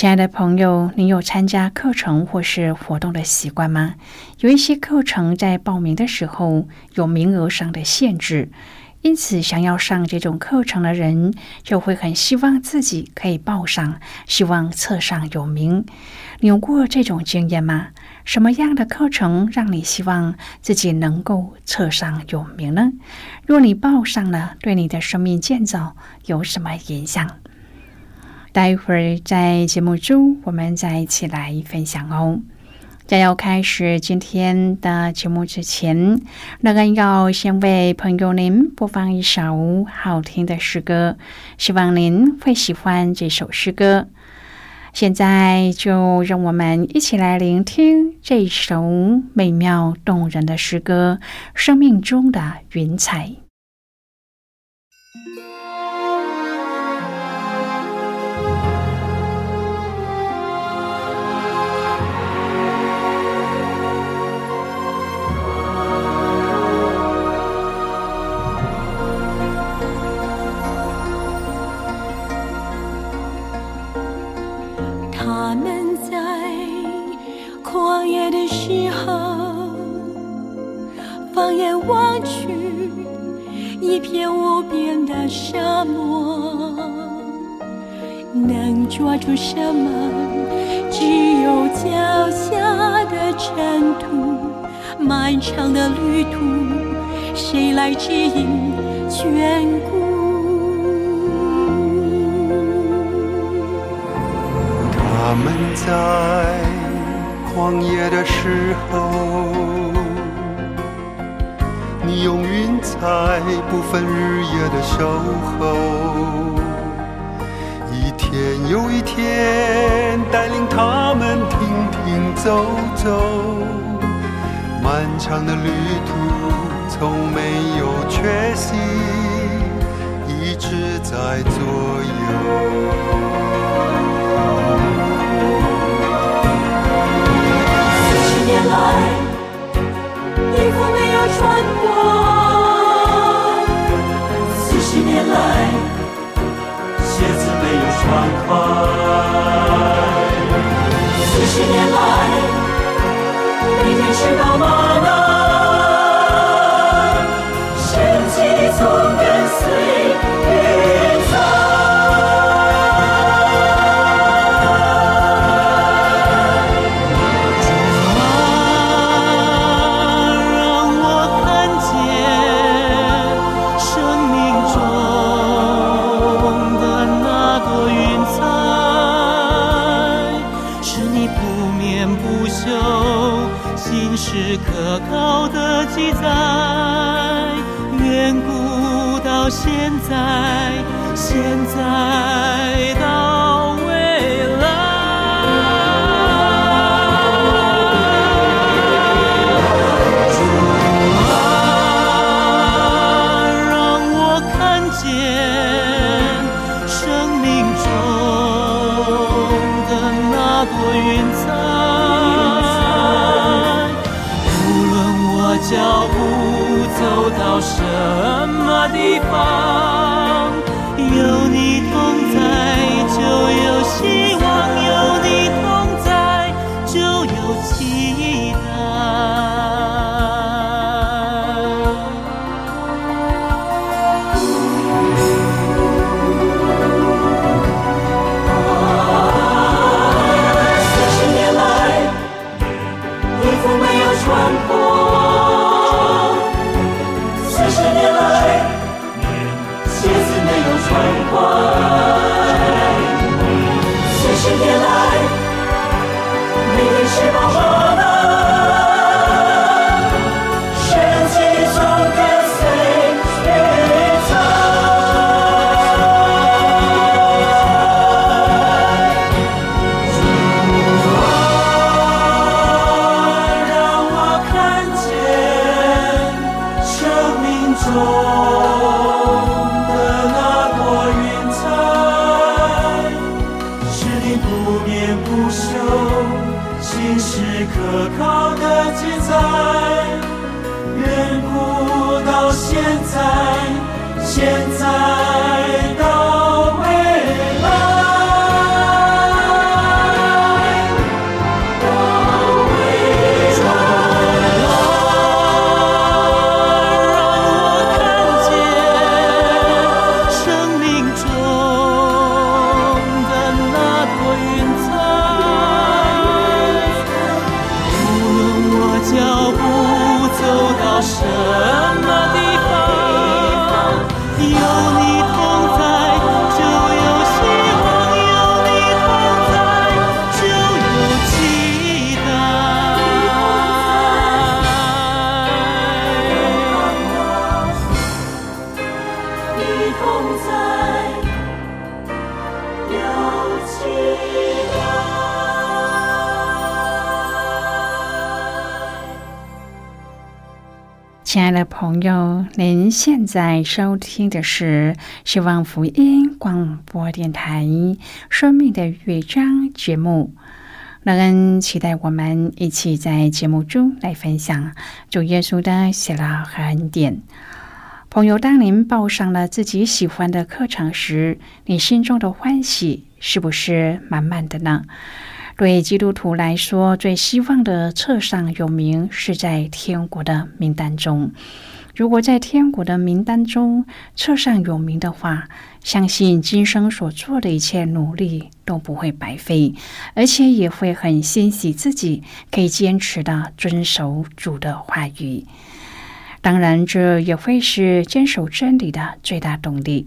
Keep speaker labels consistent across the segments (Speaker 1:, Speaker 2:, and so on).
Speaker 1: 亲爱的朋友，你有参加课程或是活动的习惯吗？有一些课程在报名的时候有名额上的限制，因此想要上这种课程的人就会很希望自己可以报上，希望册上有名。你有过这种经验吗？什么样的课程让你希望自己能够册上有名呢？若你报上了，对你的生命建造有什么影响？待会儿在节目中，我们再一起来分享哦。在要开始今天的节目之前，乐恩要先为朋友您播放一首好听的诗歌，希望您会喜欢这首诗歌。现在就让我们一起来聆听这首美妙动人的诗歌《生命中的云彩》。
Speaker 2: 时候，放眼望去一片无边的沙漠，能抓住什么？只有脚下的尘土。漫长的旅途，谁来指引眷顾？
Speaker 3: 他们在旷野的时候。你用云彩不分日夜的守候，一天又一天带领他们停停走走，漫长的旅途从没有缺席，一直在左右。爱远古到现在现在到走现在。
Speaker 1: 亲爱的朋友，您现在收听的是希望福音广播电台《生命的乐章》节目。乐恩期待我们一起在节目中来分享主耶稣的喜乐和恩典。朋友，当您报上了自己喜欢的课程时，你心中的欢喜是不是满满的呢？对基督徒来说，最希望的册上有名是在天国的名单中。如果在天国的名单中册上有名的话，相信今生所做的一切努力都不会白费，而且也会很欣喜自己可以坚持的遵守主的话语。当然，这也会是坚守真理的最大动力。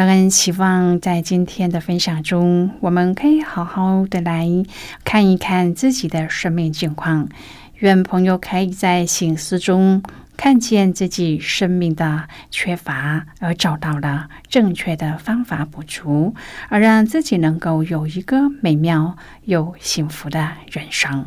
Speaker 1: 乐恩希望在今天的分享中，我们可以好好的来看一看自己的生命境况。愿朋友可以在醒思中看见自己生命的缺乏，而找到了正确的方法补足，而让自己能够有一个美妙又幸福的人生。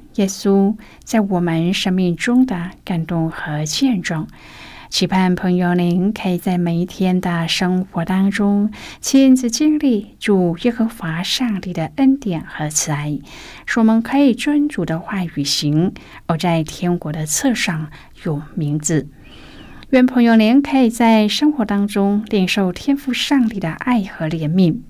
Speaker 1: 耶稣在我们生命中的感动和见证，期盼朋友您可以在每一天的生活当中亲自经历主耶和华上帝的恩典和慈爱，使我们可以遵主的话语行，而在天国的册上有名字。愿朋友您可以在生活当中领受天赋上帝的爱和怜悯。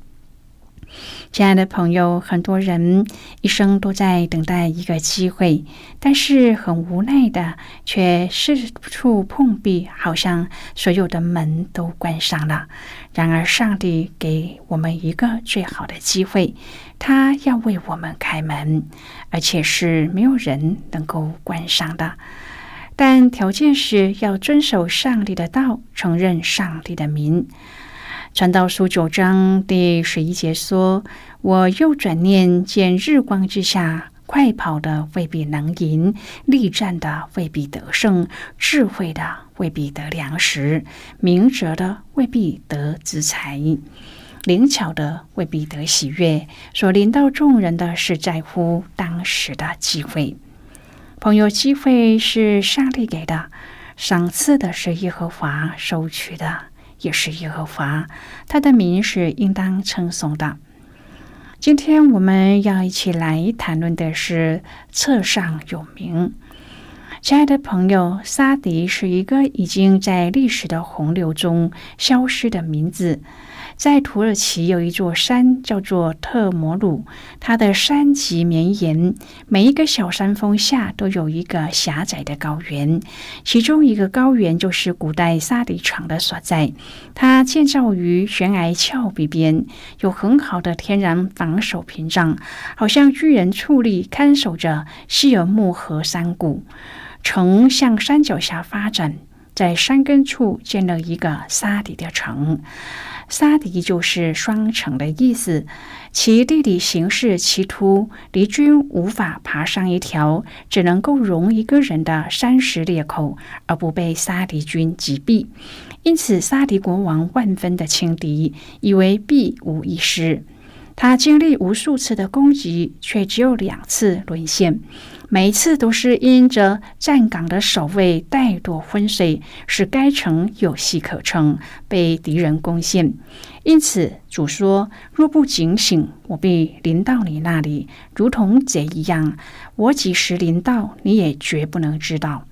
Speaker 1: 亲爱的朋友，很多人一生都在等待一个机会，但是很无奈的，却四处碰壁，好像所有的门都关上了。然而，上帝给我们一个最好的机会，他要为我们开门，而且是没有人能够关上的。但条件是要遵守上帝的道，承认上帝的名。传道书九章第十一节说：“我又转念见日光之下，快跑的未必能赢，力战的未必得胜，智慧的未必得粮食，明哲的未必得资财，灵巧的未必得喜悦。所临到众人的是在乎当时的机会。朋友，机会是上帝给的，赏赐的是耶和华，收取的。”也是耶和华，他的名是应当称颂的。今天我们要一起来谈论的是册上有名。亲爱的朋友，沙迪是一个已经在历史的洪流中消失的名字。在土耳其有一座山叫做特摩鲁，它的山脊绵延，每一个小山峰下都有一个狭窄的高原，其中一个高原就是古代沙迪城的所在。它建造于悬崖峭壁边，有很好的天然防守屏障，好像巨人矗立看守着希尔木河山谷。城向山脚下发展，在山根处建了一个沙底的城。沙迪就是双城的意思，其地理形势奇突，敌军无法爬上一条只能够容一个人的山石裂口而不被沙迪军击毙，因此沙迪国王万分的轻敌，以为必无一失。他经历无数次的攻击，却只有两次沦陷。每一次都是因着站岗的守卫怠惰昏睡，使该城有隙可乘，被敌人攻陷。因此主说：“若不警醒，我必临到你那里，如同贼一样。我几时临到，你也绝不能知道。”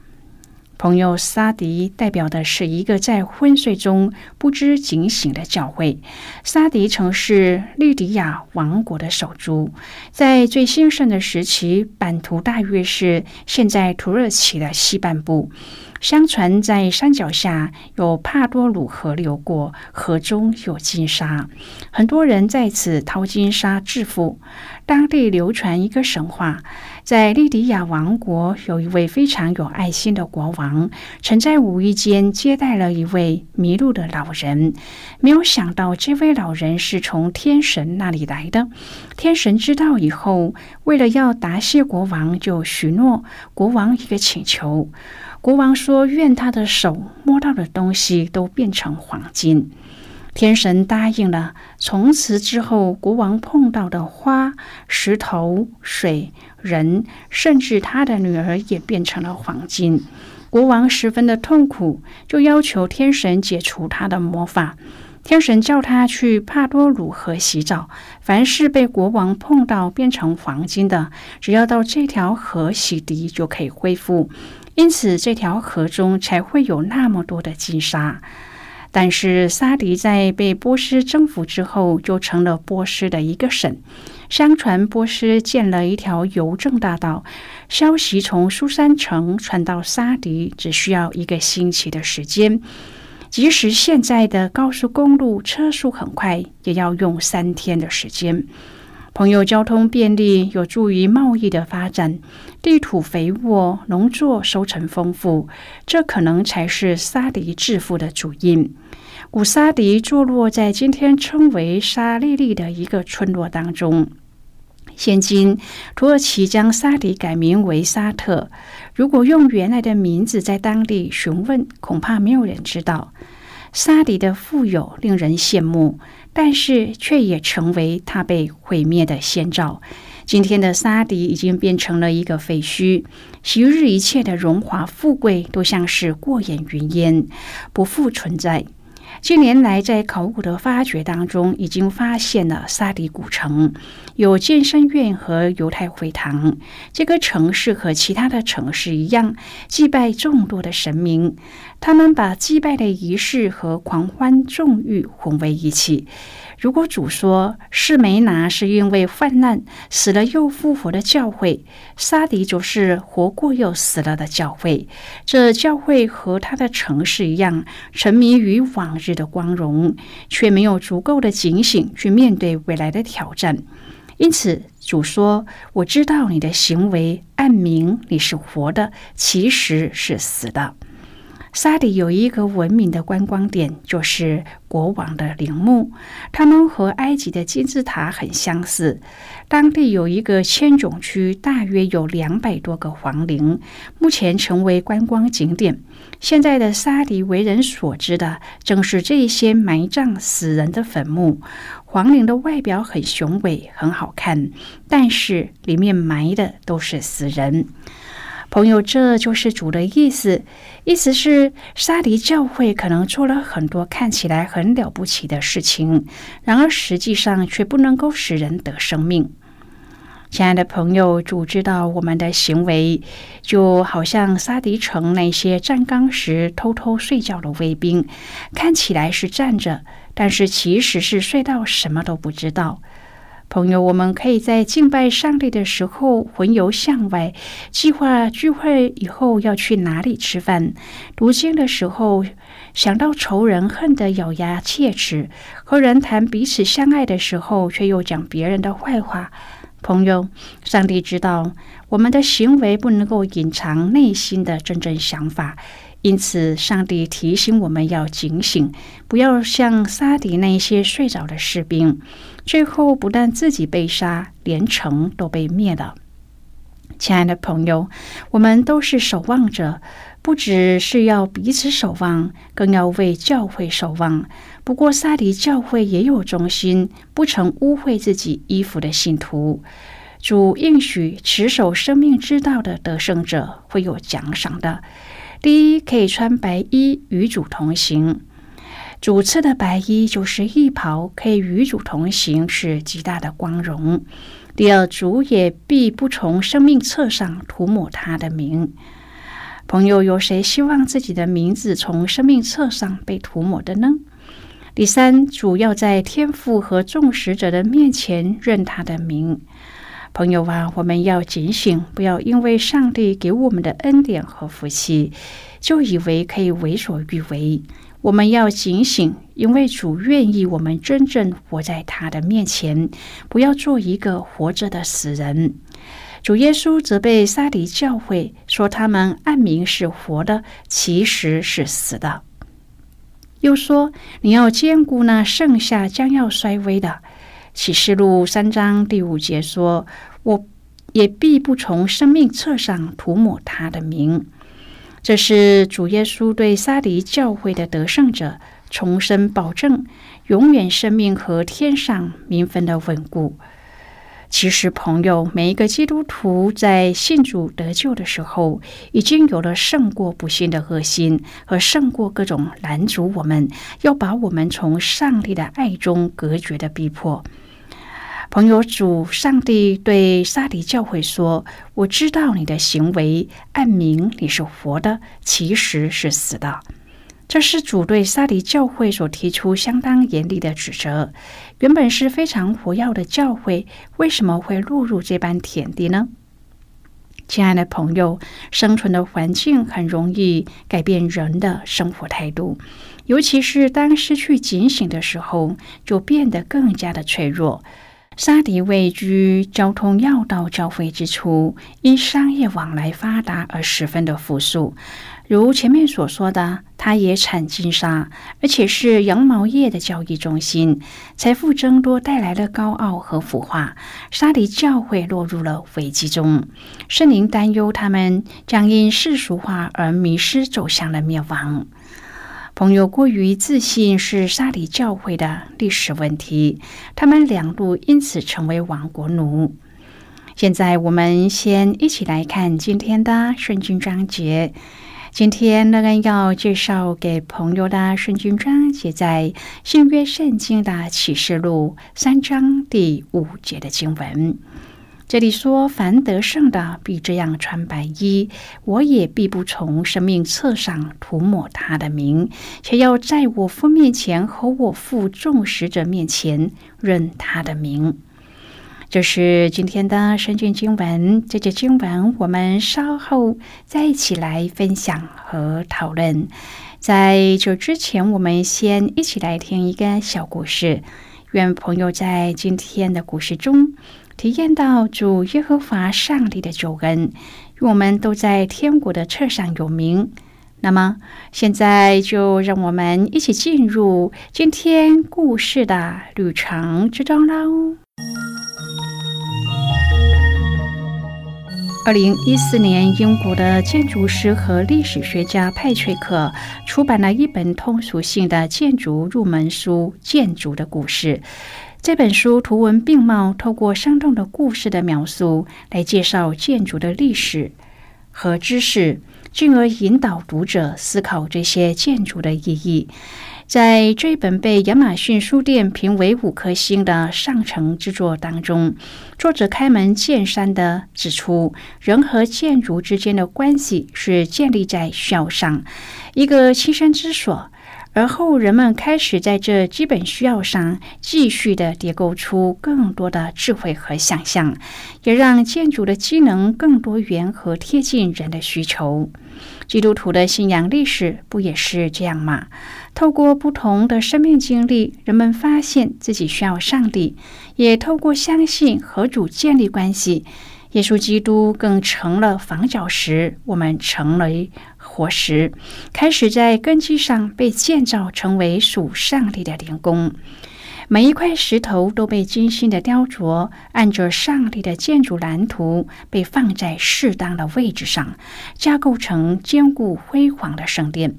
Speaker 1: 朋友沙迪代表的是一个在昏睡中不知警醒的教会。沙迪曾是利迪亚王国的首都，在最兴盛的时期，版图大约是现在土耳其的西半部。相传在山脚下有帕多鲁河流过，河中有金沙，很多人在此淘金沙致富。当地流传一个神话。在利迪亚王国，有一位非常有爱心的国王，曾在无意间接待了一位迷路的老人。没有想到，这位老人是从天神那里来的。天神知道以后，为了要答谢国王，就许诺国王一个请求。国王说：“愿他的手摸到的东西都变成黄金。”天神答应了。从此之后，国王碰到的花、石头、水、人，甚至他的女儿也变成了黄金。国王十分的痛苦，就要求天神解除他的魔法。天神叫他去帕多鲁河洗澡，凡是被国王碰到变成黄金的，只要到这条河洗涤就可以恢复。因此，这条河中才会有那么多的金沙。但是沙迪在被波斯征服之后，就成了波斯的一个省。相传波斯建了一条邮政大道，消息从苏珊城传到沙迪，只需要一个星期的时间。即使现在的高速公路车速很快，也要用三天的时间。朋友，交通便利有助于贸易的发展，地土肥沃，农作收成丰富，这可能才是沙迪致富的主因。古沙迪坐落在今天称为沙利利的一个村落当中。现今土耳其将沙迪改名为沙特。如果用原来的名字在当地询问，恐怕没有人知道。沙迪的富有令人羡慕。但是却也成为他被毁灭的先兆。今天的沙迪已经变成了一个废墟，昔日一切的荣华富贵都像是过眼云烟，不复存在。近年来，在考古的发掘当中，已经发现了沙迪古城，有健身院和犹太会堂。这个城市和其他的城市一样，祭拜众多的神明。他们把祭拜的仪式和狂欢纵欲混为一起。如果主说士梅拿是因为患难死了又复活的教会，沙迪就是活过又死了的教会。这教会和他的城市一样，沉迷于往日的光荣，却没有足够的警醒去面对未来的挑战。因此，主说：“我知道你的行为，暗明你是活的，其实是死的。”沙迪有一个文明的观光点，就是国王的陵墓。它们和埃及的金字塔很相似。当地有一个千种区，大约有两百多个皇陵，目前成为观光景点。现在的沙迪为人所知的，正是这些埋葬死人的坟墓。皇陵的外表很雄伟，很好看，但是里面埋的都是死人。朋友，这就是主的意思。意思是，沙迪教会可能做了很多看起来很了不起的事情，然而实际上却不能够使人得生命。亲爱的朋友，主知道我们的行为，就好像沙迪城那些站岗时偷偷睡觉的卫兵，看起来是站着，但是其实是睡到什么都不知道。朋友，我们可以在敬拜上帝的时候魂游向外，计划聚会以后要去哪里吃饭；读经的时候想到仇人，恨得咬牙切齿；和人谈彼此相爱的时候，却又讲别人的坏话。朋友，上帝知道我们的行为不能够隐藏内心的真正想法。因此，上帝提醒我们要警醒，不要像杀敌那些睡着的士兵，最后不但自己被杀，连城都被灭了。亲爱的朋友，我们都是守望者，不只是要彼此守望，更要为教会守望。不过，沙迪教会也有忠心、不曾污秽自己衣服的信徒。主应许持守生命之道的得胜者会有奖赏的。第一，可以穿白衣与主同行。主赐的白衣就是衣袍，可以与主同行，是极大的光荣。第二，主也必不从生命册上涂抹他的名。朋友，有谁希望自己的名字从生命册上被涂抹的呢？第三，主要在天父和众使者的面前认他的名。朋友啊，我们要警醒，不要因为上帝给我们的恩典和福气，就以为可以为所欲为。我们要警醒，因为主愿意我们真正活在他的面前，不要做一个活着的死人。主耶稣责备撒迪教会，说他们暗明是活的，其实是死的。又说你要兼顾那剩下将要衰微的。启示录三章第五节说：“我也必不从生命册上涂抹他的名。”这是主耶稣对撒迪教会的得胜者重申保证永远生命和天上名分的稳固。其实，朋友，每一个基督徒在信主得救的时候，已经有了胜过不幸的恶心和胜过各种拦阻我们要把我们从上帝的爱中隔绝的逼迫。朋友，主上帝对沙迪教会说：“我知道你的行为，暗明你是活的，其实是死的。”这是主对沙迪教会所提出相当严厉的指责。原本是非常活跃的教会，为什么会落入这般田地呢？亲爱的朋友，生存的环境很容易改变人的生活态度，尤其是当失去警醒的时候，就变得更加的脆弱。沙迪位居交通要道交汇之处，因商业往来发达而十分的富庶。如前面所说的，它也产金沙，而且是羊毛业的交易中心。财富增多带来了高傲和腐化，沙迪教会落入了危机中。圣灵担忧他们将因世俗化而迷失，走向了灭亡。朋友过于自信是沙里教会的历史问题，他们两路因此成为亡国奴。现在我们先一起来看今天的圣经章节。今天乐恩要介绍给朋友的圣经章，写在新约圣经的启示录三章第五节的经文。这里说：“凡得胜的，必这样穿白衣；我也必不从生命册上涂抹他的名，且要在我父面前和我父众使者面前认他的名。”这是今天的圣经经文。这节经文我们稍后再一起来分享和讨论。在这之前，我们先一起来听一个小故事。愿朋友在今天的故事中。体验到主耶和华上帝的救恩，我们都在天国的册上有名。那么，现在就让我们一起进入今天故事的旅程之中喽。二零一四年，英国的建筑师和历史学家派翠克出版了一本通俗性的建筑入门书《建筑的故事》。这本书图文并茂，透过生动的故事的描述来介绍建筑的历史和知识，进而引导读者思考这些建筑的意义。在这本被亚马逊书店评为五颗星的上乘之作当中，作者开门见山的指出，人和建筑之间的关系是建立在需要上，一个栖身之所。而后，人们开始在这基本需要上继续的叠构出更多的智慧和想象，也让建筑的机能更多元和贴近人的需求。基督徒的信仰历史不也是这样吗？透过不同的生命经历，人们发现自己需要上帝，也透过相信和主建立关系。耶稣基督更成了房角石，我们成了活石，开始在根基上被建造成为属上帝的灵宫。每一块石头都被精心的雕琢，按着上帝的建筑蓝图，被放在适当的位置上，架构成坚固辉煌的圣殿。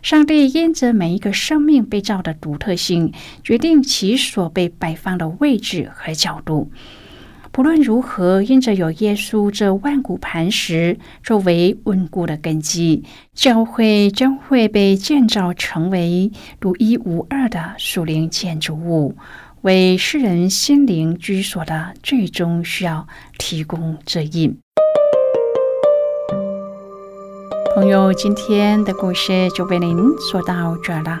Speaker 1: 上帝因着每一个生命被造的独特性，决定其所被摆放的位置和角度。不论如何，因着有耶稣这万古磐石作为稳固的根基，教会将会被建造成为独一无二的属灵建筑物，为世人心灵居所的最终需要提供指引。朋友，今天的故事就为您说到这了。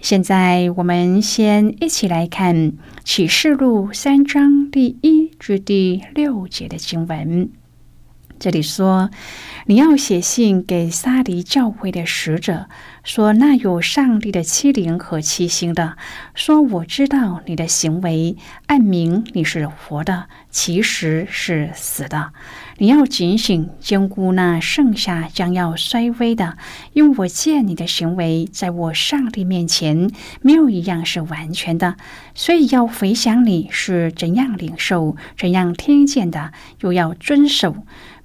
Speaker 1: 现在，我们先一起来看《启示录》三章第一至第六节的经文。这里说：“你要写信给撒迪教会的使者，说那有上帝的欺凌和欺心的，说我知道你的行为，暗明你是活的，其实是死的。你要警醒，兼顾那剩下将要衰微的，因为我见你的行为，在我上帝面前没有一样是完全的，所以要回想你是怎样领受、怎样听见的，又要遵守。”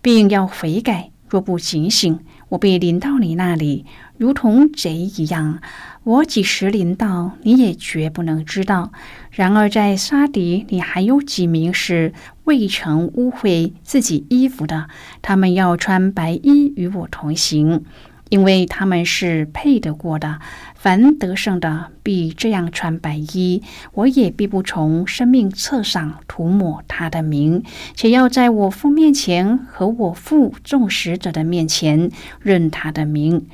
Speaker 1: 并要悔改，若不警醒，我被临到你那里，如同贼一样。我几时临到，你也绝不能知道。然而在沙迪，你还有几名是未曾污秽自己衣服的，他们要穿白衣与我同行。因为他们是配得过的，凡得胜的必这样穿白衣，我也必不从生命册上涂抹他的名，且要在我父面前和我父众使者的面前认他的名。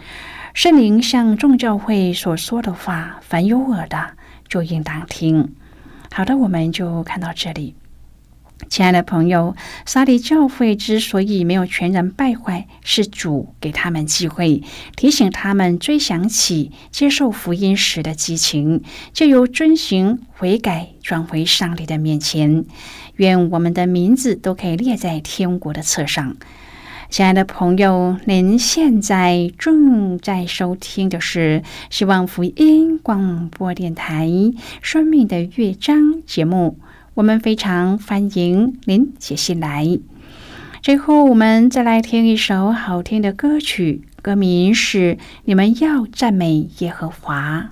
Speaker 1: 圣灵向众教会所说的话，凡有耳的就应当听。好的，我们就看到这里。亲爱的朋友，沙迪教会之所以没有全然败坏，是主给他们机会，提醒他们追想起接受福音时的激情，就由遵行悔改转回上帝的面前。愿我们的名字都可以列在天国的册上。亲爱的朋友，您现在正在收听的是希望福音广播电台《生命的乐章》节目。我们非常欢迎您写信来。最后，我们再来听一首好听的歌曲，歌名是《你们要赞美耶和华》。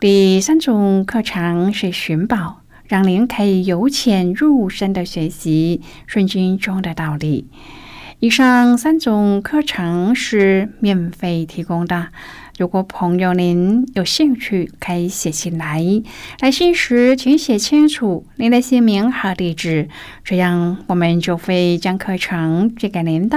Speaker 1: 第三种课程是寻宝，让您可以由浅入深的学习圣经中的道理。以上三种课程是免费提供的。如果朋友您有兴趣，可以写信来。来信时请写清楚您的姓名和地址，这样我们就会将课程寄给您的。